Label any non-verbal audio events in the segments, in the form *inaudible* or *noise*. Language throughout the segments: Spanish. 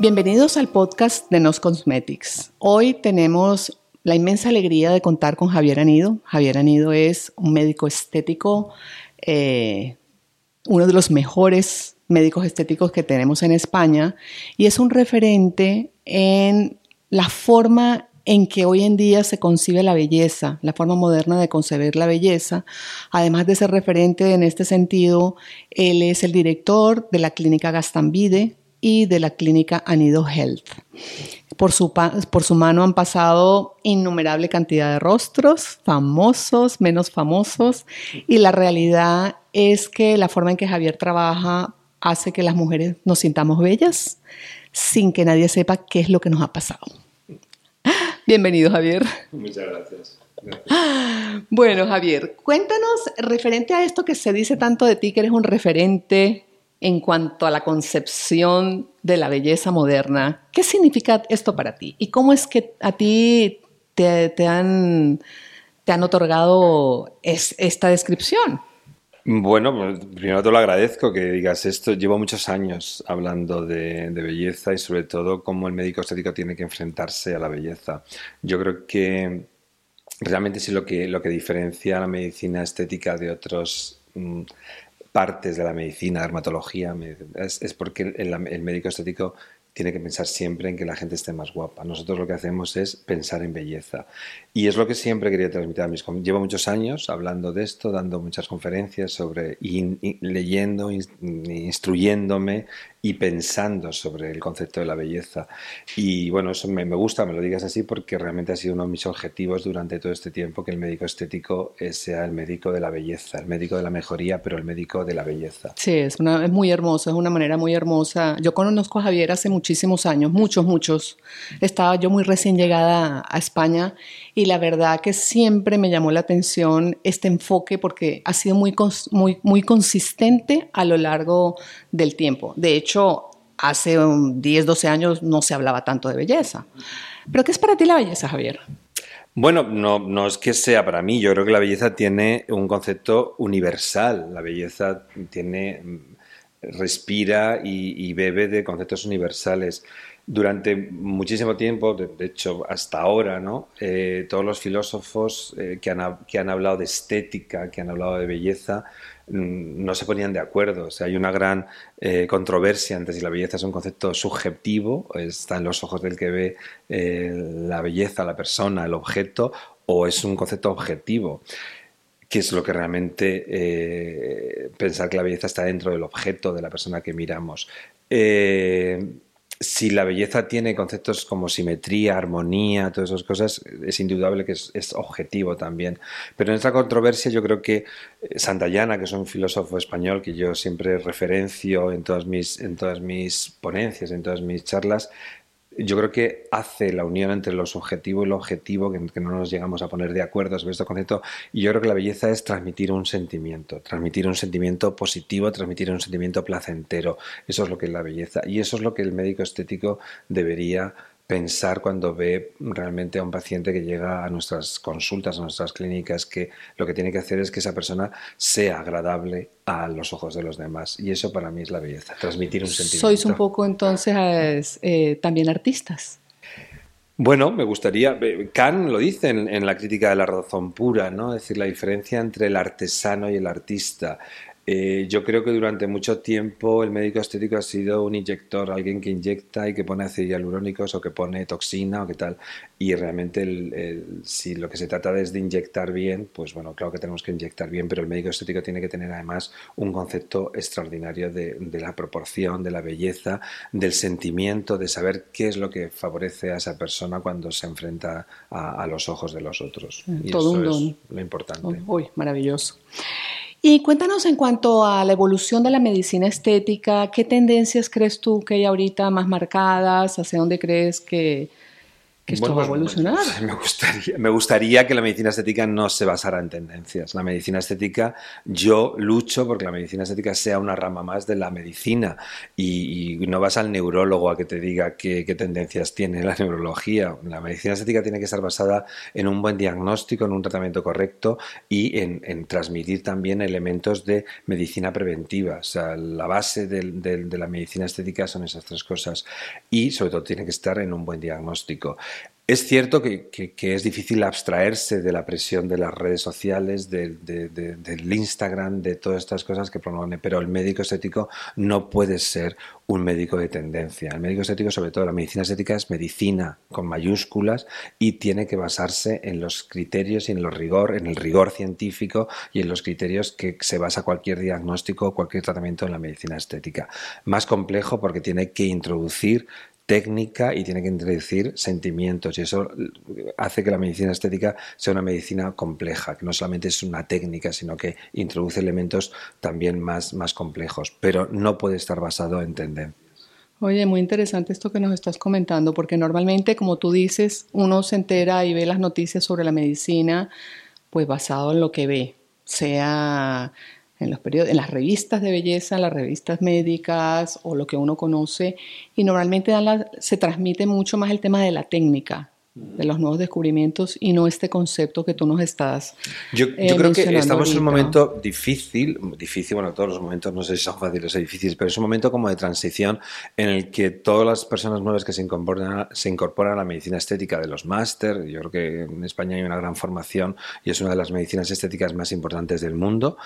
Bienvenidos al podcast de Nos Cosmetics. Hoy tenemos la inmensa alegría de contar con Javier Anido. Javier Anido es un médico estético, eh, uno de los mejores médicos estéticos que tenemos en España y es un referente en la forma en que hoy en día se concibe la belleza, la forma moderna de concebir la belleza. Además de ser referente en este sentido, él es el director de la clínica Gastambide, y de la clínica Anido Health. Por su, por su mano han pasado innumerable cantidad de rostros, famosos, menos famosos, y la realidad es que la forma en que Javier trabaja hace que las mujeres nos sintamos bellas sin que nadie sepa qué es lo que nos ha pasado. Bienvenido, Javier. Muchas gracias. Bueno, Javier, cuéntanos referente a esto que se dice tanto de ti, que eres un referente en cuanto a la concepción de la belleza moderna. ¿Qué significa esto para ti? ¿Y cómo es que a ti te, han, otorgado esta descripción? Bueno, pues, primero te lo agradezco que digas esto. Llevo muchos años hablando de, belleza y sobre todo cómo el médico estético tiene que enfrentarse a la belleza. Yo creo que realmente sí lo que, lo que diferencia a la medicina estética de otros mm, partes de la medicina, dermatología, es, porque el, médico estético tiene que pensar siempre en que la gente esté más guapa. Nosotros lo que hacemos es pensar en belleza. Y es lo que siempre quería transmitir a mis Llevo muchos años hablando de esto, dando muchas conferencias sobre, y, leyendo, instruyéndome y pensando sobre el concepto de la belleza. Y bueno, eso me, gusta, me lo digas así, porque realmente ha sido uno de mis objetivos durante todo este tiempo, que el médico estético sea el médico de la belleza, el médico de la mejoría, pero el médico de la belleza. Sí, es, una, es muy hermoso, es una manera muy hermosa. Yo conozco a Javier hace muchísimos años, muchos, muchos. Estaba yo muy recién llegada a España y la verdad que siempre me llamó la atención este enfoque porque ha sido muy, muy, muy consistente a lo largo del tiempo. De hecho, hace 10, 12 años no se hablaba tanto de belleza. ¿Pero qué es para ti la belleza, Javier? Bueno, no, es que sea para mí, yo creo que la belleza tiene un concepto universal, la belleza tiene, respira y, bebe de conceptos universales. Durante muchísimo tiempo, de, hecho hasta ahora, ¿no? Eh, todos los filósofos eh, que, han, que han hablado de estética, que han hablado de belleza, Mm, no se ponían de acuerdo. O sea, hay una gran eh, controversia entre si la belleza es un concepto subjetivo, está en los ojos del que ve la belleza, la persona, el objeto, o es un concepto objetivo que es lo que realmente pensar que la belleza está dentro del objeto de la persona que miramos si la belleza tiene conceptos como simetría, armonía, todas esas cosas, es indudable que es, objetivo también. Pero en esta controversia yo creo que eh, Santayana, que es un filósofo español que yo siempre referencio en todas mis, en todas mis ponencias, en todas mis charlas, yo creo que hace la unión entre lo subjetivo y lo objetivo, que, no nos llegamos a poner de acuerdo sobre este concepto, y yo creo que la belleza es transmitir un sentimiento, transmitir un sentimiento positivo, transmitir un sentimiento placentero. Eso es lo que es la belleza, y eso es lo que el médico estético debería pensar cuando ve realmente a un paciente que llega a nuestras consultas, a nuestras clínicas, que lo que tiene que hacer es que esa persona sea agradable a los ojos de los demás. Y eso para mí es la belleza, transmitir un sentimiento. Sois un poco entonces eh, también artistas. Bueno, me gustaría. Kant lo dice en, en, la crítica de la razón pura, ¿no? Es decir, la diferencia entre el artesano y el artista. Eh, yo creo que durante mucho tiempo el médico estético ha sido un inyector, alguien que inyecta y que pone ácidos hialurónicos o que pone toxina o qué tal. Y realmente si lo que se trata es de inyectar bien, pues bueno, claro que tenemos que inyectar bien, pero el médico estético tiene que tener además un concepto extraordinario de, la proporción, de la belleza, del sentimiento, de saber qué es lo que favorece a esa persona cuando se enfrenta a, los ojos de los otros. Y Todo eso es lo importante. Uy, maravilloso. Y cuéntanos en cuanto a la evolución de la medicina estética, ¿qué tendencias crees tú que hay ahorita más marcadas? ¿Hacia dónde crees que, que esto va a evolucionar. *laughs* me, gustaría, me gustaría que la medicina estética no se basara en tendencias. La medicina estética, yo lucho porque la medicina estética sea una rama más de la medicina y, no vas al neurólogo a que te diga qué, tendencias tiene la neurología. La medicina estética tiene que estar basada en un buen diagnóstico, en un tratamiento correcto y en, transmitir también elementos de medicina preventiva. O sea, la base de la medicina estética son esas tres cosas y sobre todo tiene que estar en un buen diagnóstico. Es cierto que, es difícil abstraerse de la presión de las redes sociales, del Instagram, de todas estas cosas que promueven, pero el médico estético no puede ser un médico de tendencia. El médico estético, sobre todo la medicina estética, es medicina con mayúsculas y tiene que basarse en los criterios y en los rigor, en el rigor científico y en los criterios que se basa cualquier diagnóstico o cualquier tratamiento en la medicina estética. Más complejo porque tiene que introducir técnica y tiene que introducir sentimientos y eso hace que la medicina estética sea una medicina compleja, que no solamente es una técnica, sino que introduce elementos también más, más complejos, pero no puede estar basado en tendencias. Oye, muy interesante esto que nos estás comentando, porque normalmente, como tú dices, uno se entera y ve las noticias sobre la medicina, pues basado en lo que ve, sea en los periodos, en las revistas de belleza, las revistas médicas o lo que uno conoce, y normalmente se transmite mucho más el tema de la técnica, de los nuevos descubrimientos y no este concepto que tú nos estás. Yo, yo creo que estamos en un momento difícil, difícil, bueno, todos los momentos no sé si son fáciles o difíciles, pero es un momento como de transición en el que todas las personas nuevas que se incorporan, se incorporan a la medicina estética de los máster, yo creo que en España hay una gran formación y es una de las medicinas estéticas más importantes del mundo,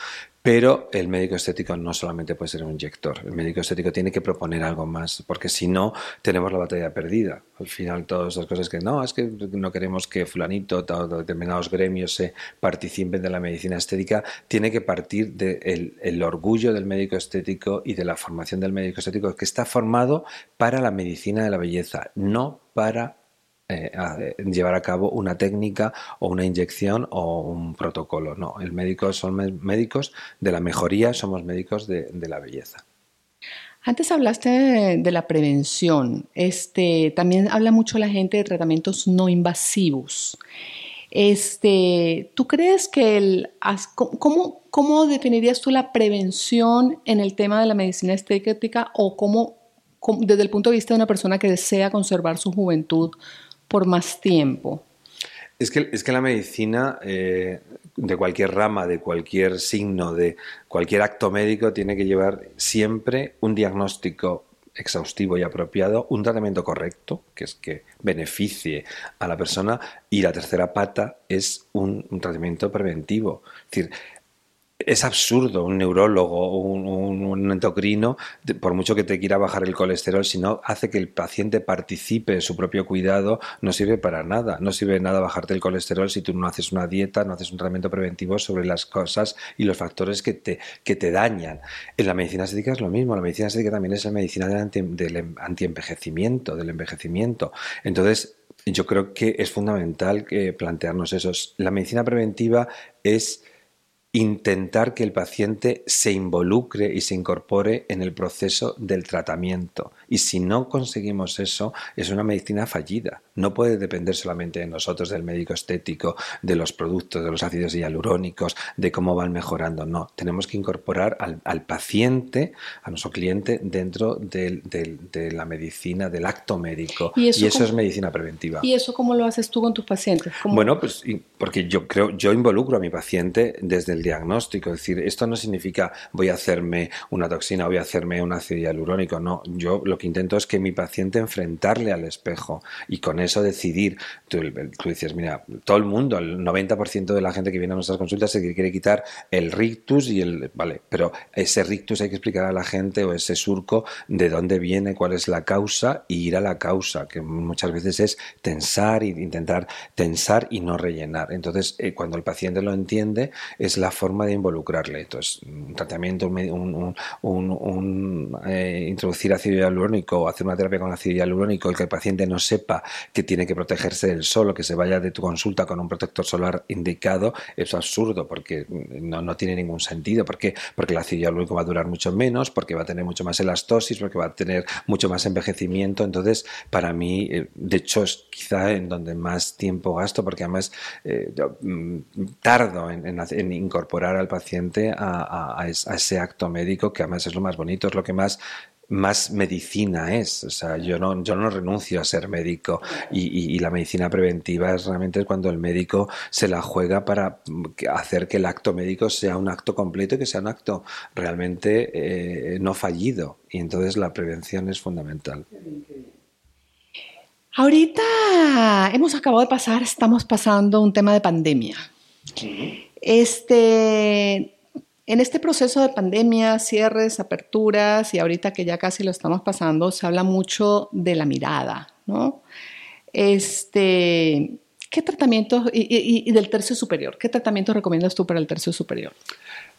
pero el médico estético no solamente puede ser un inyector, el médico estético tiene que proponer algo más, porque si no, tenemos la batalla perdida. Al final, todas esas cosas que no, es que no queremos que fulanito o determinados gremios se participen de la medicina estética, tiene que partir del el orgullo del médico estético y de la formación del médico estético que está formado para la medicina de la belleza, no para eh, llevar a cabo una técnica o una inyección o un protocolo. No, el médico son médicos de la mejoría, somos médicos de, la belleza. Antes hablaste de, la prevención. Este, también habla mucho la gente de tratamientos no invasivos. Este, ¿Tú crees que el, cómo, cómo definirías tú la prevención en el tema de la medicina estética o cómo, desde el punto de vista de una persona que desea conservar su juventud, por más tiempo. Es que, es que la medicina eh, de cualquier rama, de cualquier signo, de cualquier acto médico, tiene que llevar siempre un diagnóstico exhaustivo y apropiado, un tratamiento correcto, que es que beneficie a la persona, y la tercera pata es un, un tratamiento preventivo. Es decir, es absurdo un neurólogo o un, endocrino, por mucho que te quiera bajar el colesterol, si no hace que el paciente participe en su propio cuidado, no sirve para nada. No sirve nada bajarte el colesterol si tú no haces una dieta, no haces un tratamiento preventivo sobre las cosas y los factores que te, que te dañan. En la medicina estética es lo mismo. La medicina estética también es la medicina del, anti, antienvejecimiento, del envejecimiento. Entonces, yo creo que es fundamental que plantearnos eso. La medicina preventiva es intentar que el paciente se involucre y se incorpore en el proceso del tratamiento. Y si no conseguimos eso, es una medicina fallida. No puede depender solamente de nosotros, del médico estético, de los productos, de los ácidos hialurónicos, de cómo van mejorando. No, tenemos que incorporar al, paciente, a nuestro cliente, dentro de la medicina, del acto médico. Y eso, es medicina preventiva. ¿Y eso cómo lo haces tú con tus pacientes? Bueno, pues porque yo creo, yo involucro a mi paciente desde el diagnóstico. Es decir, esto no significa voy a hacerme una toxina, voy a hacerme un ácido hialurónico. No, yo lo que intento es que mi paciente enfrentarle al espejo y con eso decidir. Tú, tú dices, mira, todo el mundo, el 90% de la gente que viene a nuestras consultas se quiere quitar el rictus y el. Vale, pero ese rictus hay que explicar a la gente o ese surco de dónde viene, cuál es la causa y ir a la causa, que muchas veces es tensar e intentar tensar y no rellenar. Entonces, eh, cuando el paciente lo entiende, es la forma de involucrarle. Entonces, un tratamiento, un, eh, introducir ácido hialurónico o hacer una terapia con ácido hialurónico, el que el paciente no sepa que tiene que protegerse del sol o que se vaya de tu consulta con un protector solar indicado, es absurdo porque no, tiene ningún sentido. ¿Por qué? Porque el ácido hialurónico va a durar mucho menos, porque va a tener mucho más elastosis, porque va a tener mucho más envejecimiento. Entonces, para mí, eh, de hecho, es quizá en donde más tiempo gasto, porque además eh, mm, tardo en, incorporar al paciente a, ese acto médico, que además es lo más bonito, es lo que más más medicina es. O sea, yo no, yo no renuncio a ser médico y, la medicina preventiva es realmente cuando el médico se la juega para hacer que el acto médico sea un acto completo y que sea un acto realmente eh, no fallido. Y entonces la prevención es fundamental. Ahorita hemos acabado de pasar, estamos pasando un tema de pandemia. Este, en este proceso de pandemia, cierres, aperturas y ahorita que ya casi lo estamos pasando, se habla mucho de la mirada, ¿no? Este, ¿qué tratamientos y, del tercio superior? ¿Qué tratamientos recomiendas tú para el tercio superior?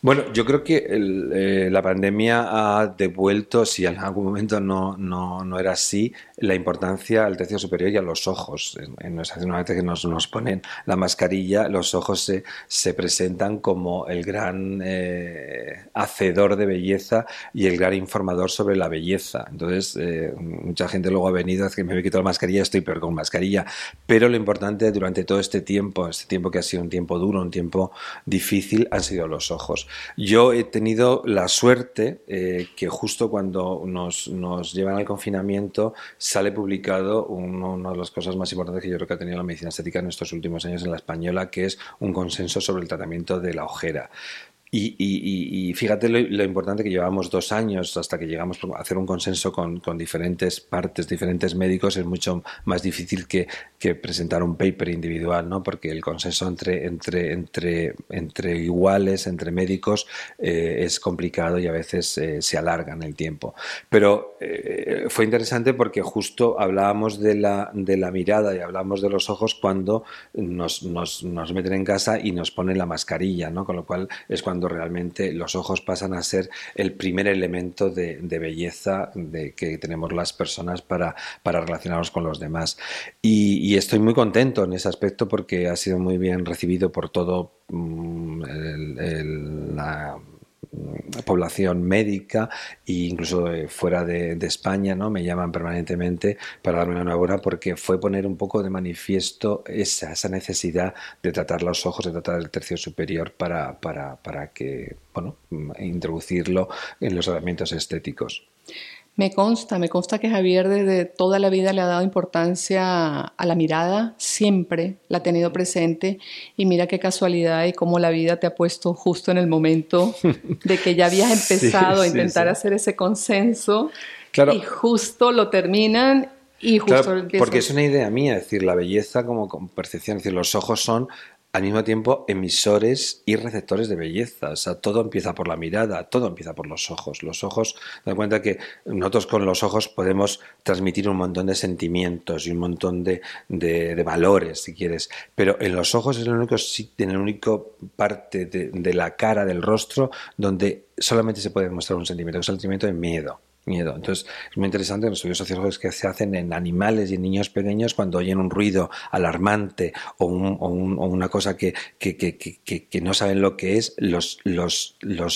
Bueno, yo creo que eh, la pandemia ha devuelto, si en algún momento no, no, no, era así, la importancia al tercio superior y a los ojos. En, en que nos, nos, ponen la mascarilla, los ojos se, se presentan como el gran eh, hacedor de belleza y el gran informador sobre la belleza. Entonces, eh, mucha gente luego ha venido, es que me he quitado la mascarilla, estoy peor con mascarilla. Pero lo importante durante todo este tiempo, este tiempo que ha sido un tiempo duro, un tiempo difícil, han sido los ojos. Yo he tenido la suerte eh, que justo cuando nos, nos, llevan al confinamiento sale publicado una de las cosas más importantes que yo creo que ha tenido la medicina estética en estos últimos años en la española, que es un consenso sobre el tratamiento de la ojera. Y, fíjate lo, importante que llevamos dos años hasta que llegamos a hacer un consenso con, diferentes partes, diferentes médicos, es mucho más difícil que, presentar un paper individual, ¿no? Porque el consenso entre, entre, entre, entre iguales, entre médicos, eh, es complicado y a veces eh, se alarga en el tiempo. Pero eh, fue interesante porque justo hablábamos de la, de la mirada y hablábamos de los ojos cuando nos, nos, nos meten en casa y nos ponen la mascarilla, ¿no? Con lo cual es cuando realmente los ojos pasan a ser el primer elemento de, belleza de que tenemos las personas para, para relacionarnos con los demás. Y, estoy muy contento en ese aspecto porque ha sido muy bien recibido por todo mm, la población médica e incluso fuera de, España, ¿no? Me llaman permanentemente para darme una enhorabuena porque fue poner un poco de manifiesto esa, esa necesidad de tratar los ojos, de tratar el tercio superior para, para, para que, bueno, introducirlo en los tratamientos estéticos. Me consta, me consta que Javier desde toda la vida le ha dado importancia a la mirada, siempre la ha tenido presente y mira qué casualidad y cómo la vida te ha puesto justo en el momento *laughs* de que ya habías empezado a intentar hacer ese consenso y justo lo terminan y justo claro, Porque es una idea mía, es decir, la belleza como percepción, es decir, los ojos son al mismo tiempo emisores y receptores de belleza. O sea, todo empieza por la mirada, todo empieza por los ojos. Los ojos, da cuenta que nosotros con los ojos podemos transmitir un montón de sentimientos y un montón de, valores, si quieres. Pero en los ojos es el único, en el único parte de, de la cara, del rostro, donde solamente se puede mostrar un sentimiento, que es el sentimiento de miedo miedo. Entonces, es muy interesante los estudios sociológicos que se hacen en animales y en niños pequeños cuando oyen un ruido alarmante o, una cosa que, que, no saben lo que es, los, los,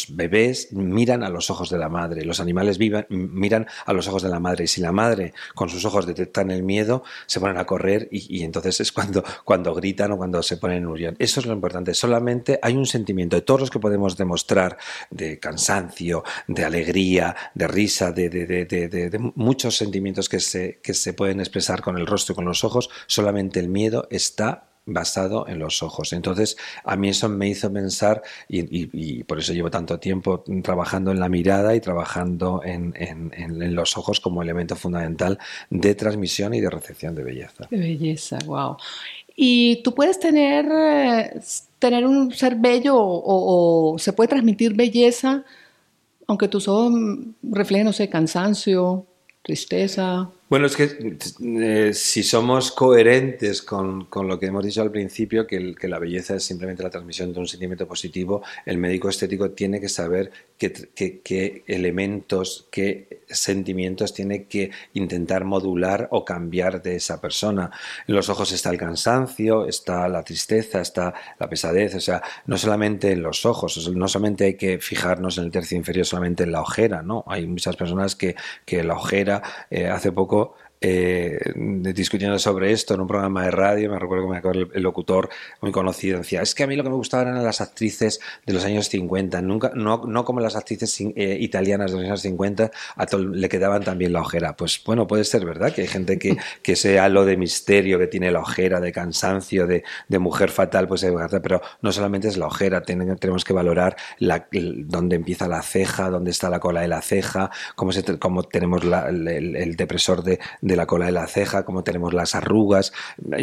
bebés miran a los ojos de la madre, los animales vivan, miran a los ojos de la madre y si la madre con sus ojos detectan el miedo, se ponen a correr y, entonces es cuando, cuando gritan o cuando se ponen en unión. Eso es lo importante. Solamente hay un sentimiento de todos los que podemos demostrar de cansancio, de alegría, de risa, de, muchos sentimientos que se, que se pueden expresar con el rostro y con los ojos, solamente el miedo está basado en los ojos. Entonces, a mí eso me hizo pensar, y, por eso llevo tanto tiempo trabajando en la mirada y trabajando en, en, los ojos como elemento fundamental de transmisión y de recepción de belleza. De belleza, wow. Y tú puedes tener, eh, tener un ser bello o se puede transmitir belleza aunque tus ojos reflejen, no sé, cansancio, tristeza. Bueno, es que eh, si somos coherentes con, con, lo que hemos dicho al principio, que, la belleza es simplemente la transmisión de un sentimiento positivo, el médico estético tiene que saber qué, elementos, qué sentimientos tiene que intentar modular o cambiar de esa persona. En los ojos está el cansancio, está la tristeza, está la pesadez, o sea, no solamente en los ojos, no solamente hay que fijarnos en el tercio inferior, solamente en la ojera, ¿no? Hay muchas personas que, que la ojera, eh, hace poco eh, discutiendo sobre esto en un programa de radio, me recuerdo que me el, locutor muy conocido decía, es que a mí lo que me gustaban eran las actrices de los años 50, nunca, no, no como las actrices eh, italianas de los años 50, a todo le quedaban también la ojera. Pues bueno, puede ser verdad que hay gente que, *laughs* que sea lo de misterio, que tiene la ojera, de cansancio, de, de mujer fatal, pues pero no solamente es la ojera, tenemos que valorar la, dónde empieza la ceja, dónde está la cola de la ceja, cómo, se, cómo tenemos el, el, depresor de de la cola de la ceja, como tenemos las arrugas.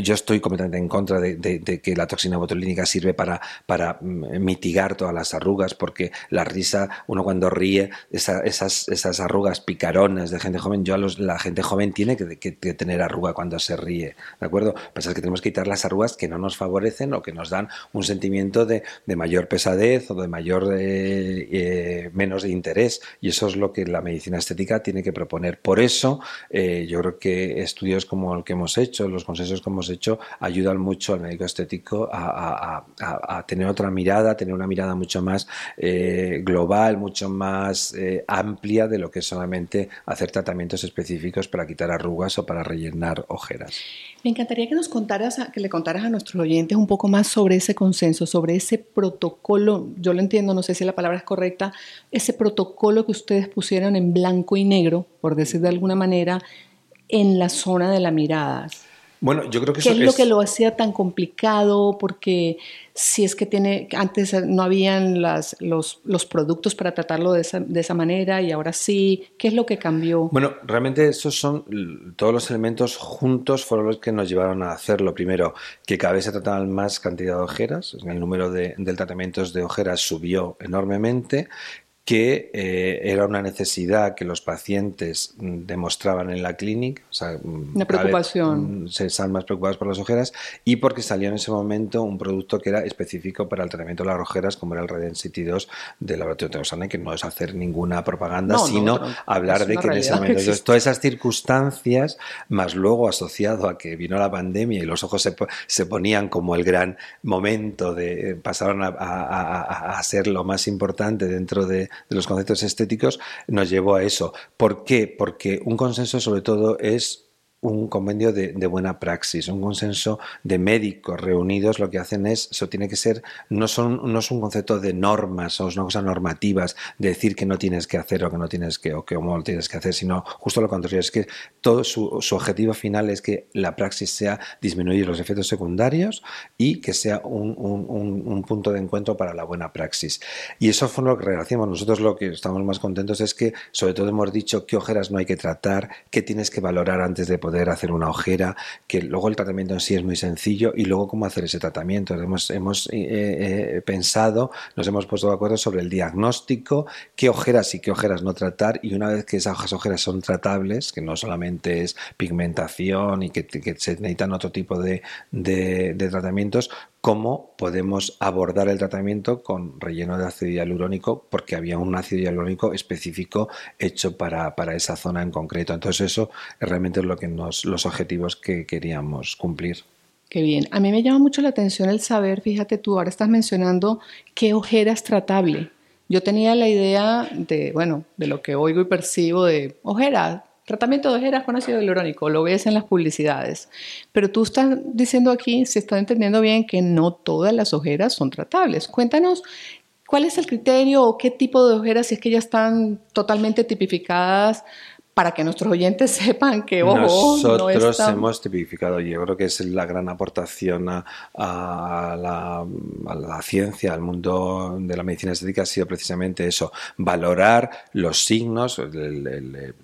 Yo estoy completamente en contra de, que la toxina botulínica sirve para, para mm, mitigar todas las arrugas, porque la risa, uno cuando ríe, esas, esas arrugas picaronas de gente joven, yo a los, la gente joven tiene que, tener arruga cuando se ríe, ¿de acuerdo? Es que tenemos que quitar las arrugas que no nos favorecen o que nos dan un sentimiento de, mayor pesadez o de mayor eh, eh, menos de interés y eso es lo que la medicina estética tiene que proponer. Por eso eh, yo creo que estudios como el que hemos hecho, los consensos que hemos hecho, ayudan mucho al médico estético a, tener otra mirada, tener una mirada mucho más eh, global, mucho más eh, amplia de lo que es solamente hacer tratamientos específicos para quitar arrugas o para rellenar ojeras. Me encantaría que nos contaras, que le contaras a nuestros oyentes un poco más sobre ese consenso, sobre ese protocolo, yo lo entiendo, no sé si la palabra es correcta, ese protocolo que ustedes pusieron en blanco y negro, por decir de alguna manera, en la zona de la mirada. Bueno, yo creo que ¿Qué es lo que lo hacía tan complicado? Porque si es que tiene, antes no habían las, los, los, productos para tratarlo de esa, de esa, manera y ahora sí, ¿qué es lo que cambió? Bueno, realmente esos son todos los elementos juntos fueron los que nos llevaron a hacerlo. Primero, que cada vez se trataban más cantidad de ojeras, el número de, de tratamientos de ojeras subió enormemente, que eh, era una necesidad que los pacientes mm, demostraban en la clínica, o sea, mm, una preocupación. Mm, se están más preocupados por las ojeras y porque salió en ese momento un producto que era específico para el tratamiento de las ojeras, como era el Redensity 2 del laboratorio de que no es hacer ninguna propaganda, sino hablar de que en ese momento. *laughs* todas esas circunstancias, más luego asociado a que vino la pandemia y los ojos se, se ponían como el gran momento de pasaron a, a ser lo más importante dentro de de los conceptos estéticos nos llevó a eso. ¿Por qué? Porque un consenso sobre todo es un convenio de, buena praxis, un consenso de médicos reunidos, lo que hacen es, eso tiene que ser, no, son, no es un concepto de normas, o es una cosa normativas, de decir que no tienes que hacer o que no tienes que, o que cómo lo tienes que hacer, sino justo lo contrario, es que todo su, su, objetivo final es que la praxis sea disminuir los efectos secundarios y que sea un, un, un punto de encuentro para la buena praxis. Y eso fue lo que hacíamos. Nosotros lo que estamos más contentos es que, sobre todo, hemos dicho qué ojeras no hay que tratar, qué tienes que valorar antes de poder hacer una ojera, que luego el tratamiento en sí es muy sencillo y luego cómo hacer ese tratamiento. Hemos, hemos eh, eh, pensado, nos hemos puesto de acuerdo sobre el diagnóstico, qué ojeras y qué ojeras no tratar y una vez que esas ojeras son tratables, que no solamente es pigmentación y que, se necesitan otro tipo de, de tratamientos, cómo podemos abordar el tratamiento con relleno de ácido hialurónico, porque había un ácido hialurónico específico hecho para, para esa zona en concreto. Entonces eso realmente es lo que nos, los objetivos que queríamos cumplir. Qué bien. A mí me llama mucho la atención el saber, fíjate tú, ahora estás mencionando qué ojera es tratable. Yo tenía la idea de, bueno, de lo que oigo y percibo de ojera, Tratamiento de ojeras con ácido hialurónico, lo ves en las publicidades. Pero tú estás diciendo aquí, se está entendiendo bien, que no todas las ojeras son tratables. Cuéntanos cuál es el criterio o qué tipo de ojeras, si es que ya están totalmente tipificadas para que nuestros oyentes *laughs* sepan que ojo, nosotros hemos tipificado yo creo que es la gran aportación a, la, ciencia al mundo de la medicina estética ha sido precisamente eso valorar los signos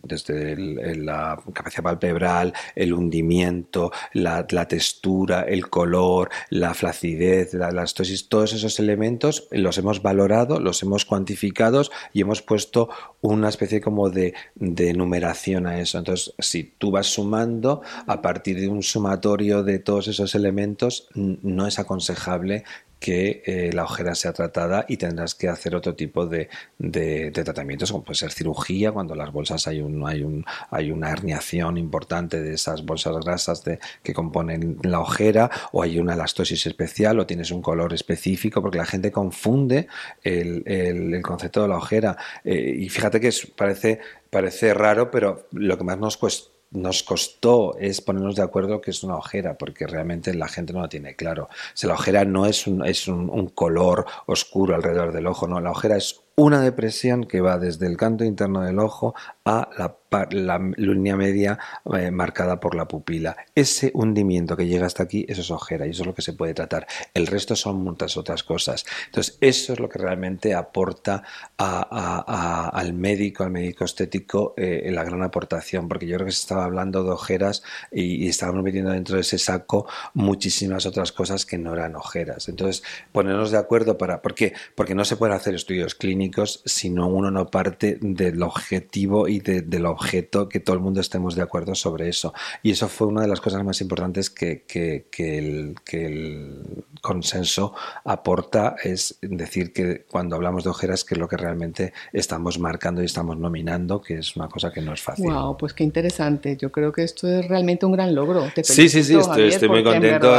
desde la capacidad palpebral el hundimiento la, textura el color la flacidez la elastosis todos esos elementos los hemos valorado los hemos cuantificado y hemos puesto una especie como de, de numeración numeración a eso. Entonces, si tú vas sumando, a partir de un sumatorio de todos esos elementos, no es aconsejable que eh, la ojera sea tratada y tendrás que hacer otro tipo de, de, tratamientos, como puede ser cirugía, cuando las bolsas hay, un, hay, un, hay una herniación importante de esas bolsas grasas de, que componen la ojera, o hay una elastosis especial, o tienes un color específico, porque la gente confunde el, el, concepto de la ojera. Eh, y fíjate que parece, parece raro, pero lo que más nos cuesta nos costó es ponernos de acuerdo que es una ojera, porque realmente la gente no lo tiene claro. O la ojera no es un, es un, color oscuro alrededor del ojo, no, la ojera es una depresión que va desde el canto interno del ojo a la la línea media eh, marcada por la pupila. Ese hundimiento que llega hasta aquí, eso es ojera y eso es lo que se puede tratar. El resto son muchas otras cosas. Entonces, eso es lo que realmente aporta al médico, al médico estético, eh, la gran aportación, porque yo creo que se estaba hablando de ojeras y, estábamos metiendo dentro de ese saco muchísimas otras cosas que no eran ojeras. Entonces, ponernos de acuerdo para... ¿Por qué? Porque no se pueden hacer estudios clínicos si no uno no parte del objetivo y de, de lo objeto, que todo el mundo estemos de acuerdo sobre eso. Y eso fue una de las cosas más importantes que, que, el, que el, consenso aporta, es decir que cuando hablamos de ojeras, que es lo que realmente estamos marcando y estamos nominando, que es una cosa que no es fácil. Wow, pues qué interesante. Yo creo que esto es realmente un gran logro. sí, sí, sí, estoy, muy contento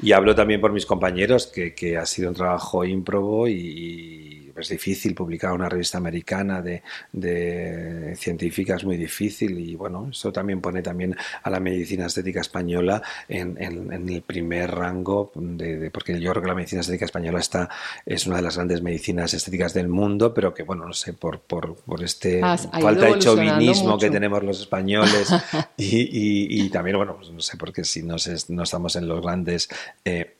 y, hablo también por mis compañeros, que, que ha sido un trabajo ímprobo y es difícil publicar una revista americana de, de científica es muy difícil y bueno, eso también pone también a la medicina estética española en, en, el primer rango, de, porque yo creo que la medicina estética española está, es una de las grandes medicinas estéticas del mundo, pero que bueno, no sé, por, por, por este falta de chauvinismo que tenemos los españoles *laughs* y, y, también, bueno, pues no sé, porque si no, no estamos en los grandes... Eh,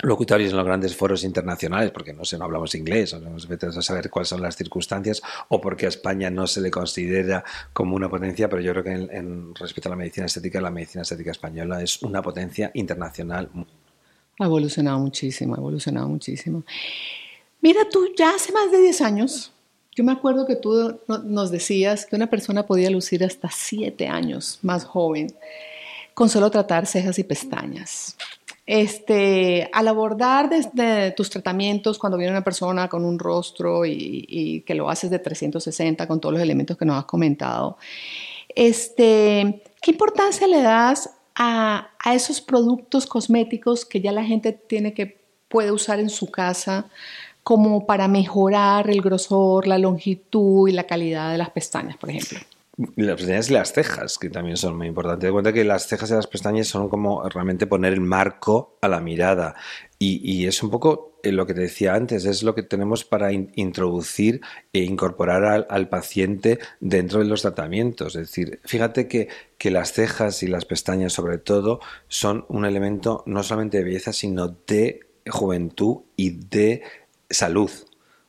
locutorios en los grandes foros internacionales, porque no sé, no hablamos inglés, no nos a saber cuáles son las circunstancias, o porque a España no se le considera como una potencia, pero yo creo que en, respecto a la medicina estética, la medicina estética española es una potencia internacional. Ha evolucionado muchísimo, ha evolucionado muchísimo. Mira, tú ya hace más de 10 años, yo me acuerdo que tú nos decías que una persona podía lucir hasta 7 años más joven con solo tratar cejas y pestañas. Este, al abordar desde tus tratamientos cuando viene una persona con un rostro y, que lo haces de 360 con todos los elementos que nos has comentado, este, ¿qué importancia le das a, a, esos productos cosméticos que ya la gente tiene que puede usar en su casa como para mejorar el grosor, la longitud y la calidad de las pestañas, por ejemplo? Las pestañas y las cejas, que también son muy importantes. De cuenta que las cejas y las pestañas son como realmente poner el marco a la mirada. Y, es un poco eh, lo que te decía antes, es lo que tenemos para introducir e incorporar al, paciente dentro de los tratamientos. Es decir, fíjate que, que las cejas y las pestañas sobre todo son un elemento no solamente de belleza, sino de juventud y de salud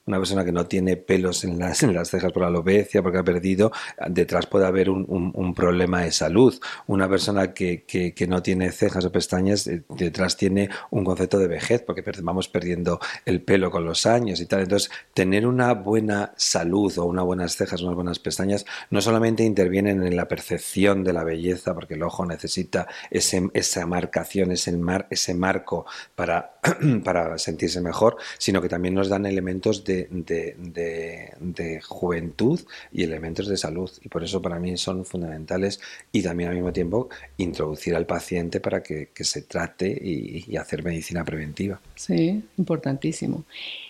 una persona que no tiene pelos en las, *laughs* en las cejas por la alopecia, porque ha perdido, detrás puede haber un, un, problema de salud. Una persona que, que, no tiene cejas o pestañas, eh, detrás tiene un concepto de vejez, porque vamos perdiendo el pelo con los años y tal. Entonces, tener una buena salud o unas buenas cejas, unas buenas pestañas, no solamente intervienen en la percepción de la belleza, porque el ojo necesita ese, esa marcación, ese, mar, ese marco para, *clears throat* para sentirse mejor, sino que también nos dan elementos de de, juventud y elementos de salud. Y por eso para mí son fundamentales y también al mismo tiempo introducir al paciente para que, se trate y, y hacer medicina preventiva. Sí, importantísimo.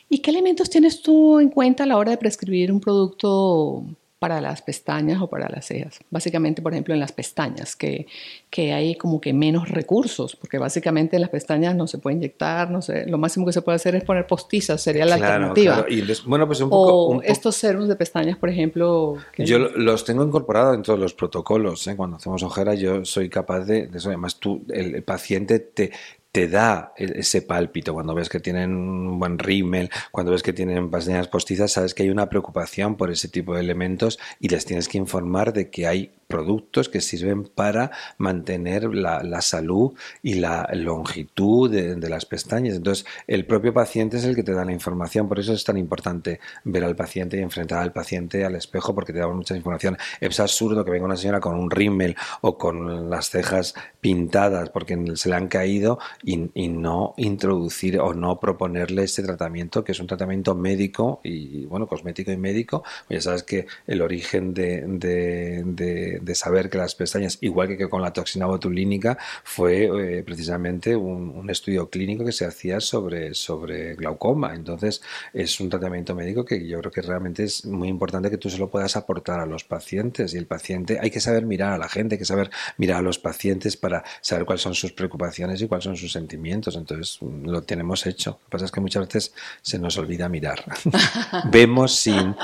¿Y qué elementos tienes tú en cuenta a la hora de prescribir un producto para las pestañas o para las cejas. Básicamente, por ejemplo, en las pestañas, que, que hay como que menos recursos, porque básicamente en las pestañas no se puede inyectar, no sé, lo máximo que se puede hacer es poner postizas, sería la alternativa. Y bueno, pues un poco, o estos serums de pestañas, por ejemplo. Yo los tengo incorporados dentro de los protocolos. ¿eh? Cuando hacemos ojera, yo soy capaz de, de eso. Además, tú, el paciente te, te da e-, ese pálpito. Cuando ves que tienen un buen rímel, cuando ves que tienen pestañas postizas, sabes que hay una preocupación por ese tipo de elementos y les tienes que informar de que hay productos que sirven para mantener la, salud y la longitud de, las pestañas. Entonces, el propio paciente es el que te da la información. Por eso es tan importante ver al paciente y enfrentar al paciente al espejo porque te da mucha información. Es absurdo que venga una señora con un rímel o con las cejas pintadas porque se le han caído y, no introducir o no proponerle este tratamiento que es un tratamiento médico y bueno cosmético y médico pues ya sabes que el origen de, de, saber que las pestañas igual que, con la toxina botulínica fue eh, precisamente un, estudio clínico que se hacía sobre, sobre glaucoma entonces es un tratamiento médico que yo creo que realmente es muy importante que tú se lo puedas aportar a los pacientes y el paciente hay que saber mirar a la gente hay que saber mirar a los pacientes para saber cuáles son sus preocupaciones y cuáles son sus sentimientos. Entonces lo tenemos hecho. Lo que pasa es que muchas veces se nos olvida mirar. *laughs* Vemos sin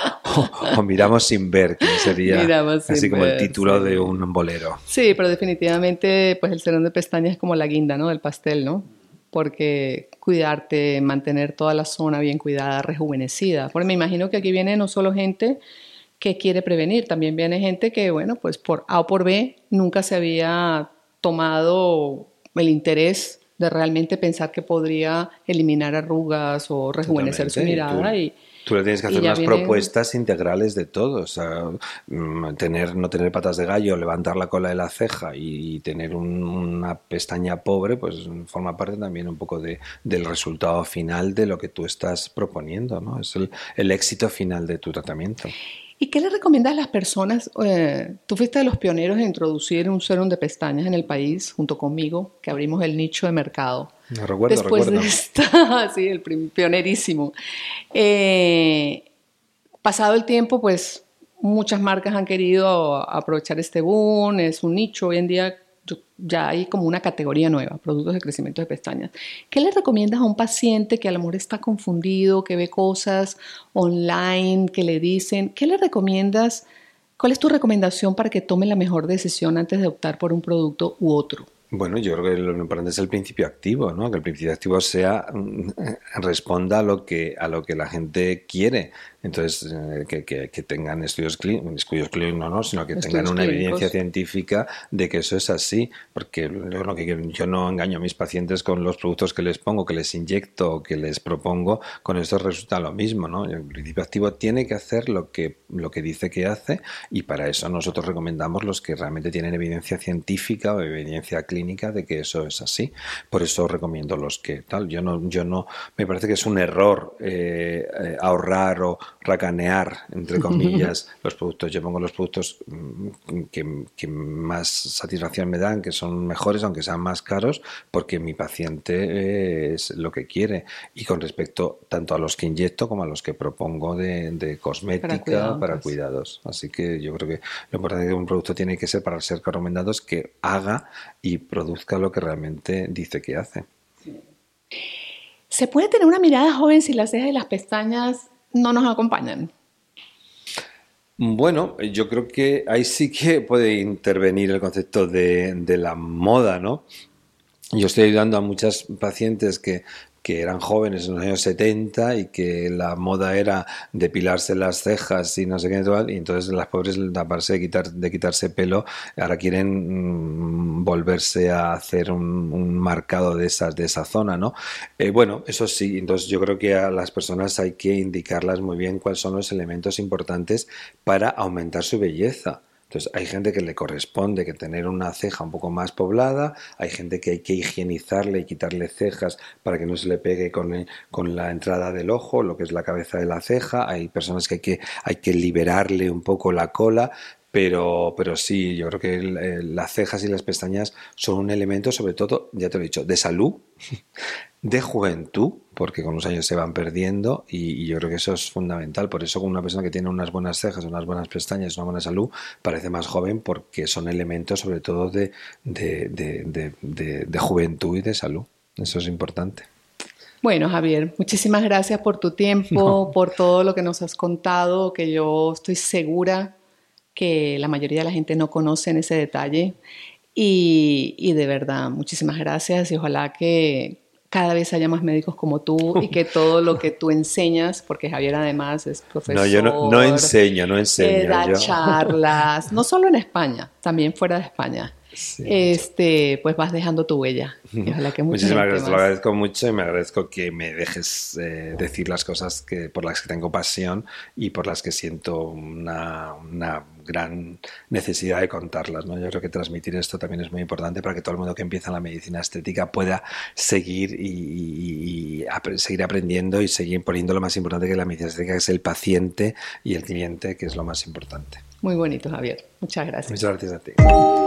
o, miramos sin ver, que sería así como el título de un bolero. Sí, pero definitivamente pues el serón de pestañas es como la guinda, ¿no? Del pastel, ¿no? Porque cuidarte, mantener toda la zona bien cuidada, rejuvenecida. Porque me imagino que aquí viene no solo gente que quiere prevenir, también viene gente que, bueno, pues por A o por B nunca se había tomado el interés de realmente pensar que podría eliminar arrugas o rejuvenecer su mirada y, Tú le tienes que hacer unas propuestas integrales de todo. O sea, mm, tener, no tener patas de gallo, levantar la cola de la ceja y, tener una pestaña pobre, pues forma parte también un poco de, del resultado final de lo que tú estás proponiendo. ¿no? Es el, el éxito final de tu tratamiento. ¿Y qué le recomiendas a las personas? Eh, tú fuiste de los pioneros en introducir un serum de pestañas en el país, junto conmigo, que abrimos el nicho de mercado. No, recuerdo, Después recuerdo. de esta, *laughs* sí, el pionerísimo. Eh, pasado el tiempo, pues muchas marcas han querido aprovechar este boom, es un nicho hoy en día ya hay como una categoría nueva, productos de crecimiento de pestañas. ¿Qué le recomiendas a un paciente que a lo mejor está confundido, que ve cosas online, que le dicen? ¿Qué le recomiendas? ¿Cuál es tu recomendación para que tome la mejor decisión antes de optar por un producto u otro? Bueno, yo creo que lo importante es el principio activo, ¿no? Que el principio activo sea mm, responda a lo que a lo que la gente quiere. Entonces, eh, que, que, tengan estudios clínicos, estudios clínicos no, sino que tengan una evidencia científica de que eso es así. Porque lo que yo no engaño a mis pacientes con los productos que les pongo, que les inyecto que les propongo, con esto resulta lo mismo, ¿no? El principio activo tiene que hacer lo que, lo que dice que hace y para eso nosotros recomendamos los que realmente tienen evidencia científica o evidencia clínica de que eso es así. Por eso recomiendo los que tal. Yo no, yo no, me parece que es un error eh, eh, ahorrar o racanear, entre comillas, *laughs* los productos. Yo pongo los productos mm, que, más satisfacción me dan, que son mejores, aunque sean más caros, porque mi paciente es lo que quiere. Y con respecto tanto a los que inyecto como a los que propongo de, cosmética para, cuidados. Así que yo creo que lo importante de un producto tiene que ser, para ser recomendado, es que haga y produzca lo que realmente dice que hace. ¿Se puede tener una mirada joven si las cejas y las pestañas no nos acompañan? Bueno, yo creo que ahí sí que puede intervenir el concepto de, de la moda, ¿no? Yo estoy ayudando a muchas pacientes que que eran jóvenes en los años 70 y que la moda era depilarse las cejas y no sé qué y entonces las pobres quitar, de quitarse pelo ahora quieren mm, volverse a hacer un, marcado de esas de esa zona no eh, bueno eso sí entonces yo creo que a las personas hay que indicarlas muy bien cuáles son los elementos importantes para aumentar su belleza entonces hay gente que le corresponde que tener una ceja un poco más poblada, hay gente que hay que higienizarle y quitarle cejas para que no se le pegue con, con la entrada del ojo, lo que es la cabeza de la ceja, hay personas que hay que, hay que liberarle un poco la cola, pero, pero sí, yo creo que las cejas y las pestañas son un elemento, sobre todo, ya te lo he dicho, de salud, de juventud, porque con los años se van perdiendo y, yo creo que eso es fundamental. Por eso, con una persona que tiene unas buenas cejas, unas buenas pestañas, una buena salud, parece más joven porque son elementos, sobre todo, de, de juventud y de salud. Eso es importante. Bueno, Javier, muchísimas gracias por tu tiempo, por todo lo que nos has contado, que yo estoy segura que la mayoría de la gente no conoce en ese detalle. Y, de verdad, muchísimas gracias y ojalá que cada vez haya más médicos como tú y que todo lo que tú enseñas, porque Javier además es profesor. No, yo no, enseño, no enseño. da charlas, no solo en España, también fuera de España este, pues vas dejando tu huella. Muchísimas gracias, te lo agradezco mucho y me agradezco que me dejes eh, decir las cosas que, por las que tengo pasión y por las que siento una, una gran necesidad de contarlas. ¿no? Yo creo que transmitir esto también es muy importante para que todo el mundo que empieza en la medicina estética pueda seguir y, seguir aprendiendo y seguir poniendo lo más importante que la medicina estética, que es el paciente y el cliente, que es lo más importante. Muy bonito, Javier. Muchas gracias. Muchas gracias a ti.